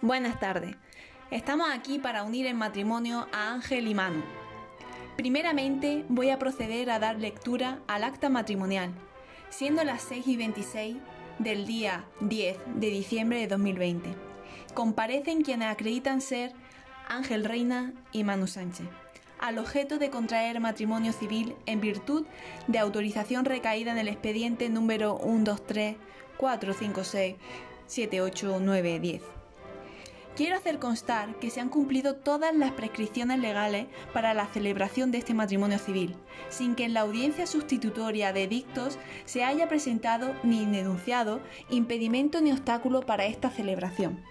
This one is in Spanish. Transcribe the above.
Buenas tardes. Estamos aquí para unir en matrimonio a Ángel y Manu. Primeramente voy a proceder a dar lectura al acta matrimonial, siendo las 6 y 26 del día 10 de diciembre de 2020. Comparecen quienes acreditan ser Ángel Reina y Manu Sánchez, al objeto de contraer matrimonio civil en virtud de autorización recaída en el expediente número 123 456 78910 Quiero hacer constar que se han cumplido todas las prescripciones legales para la celebración de este matrimonio civil, sin que en la audiencia sustitutoria de edictos se haya presentado ni denunciado impedimento ni obstáculo para esta celebración.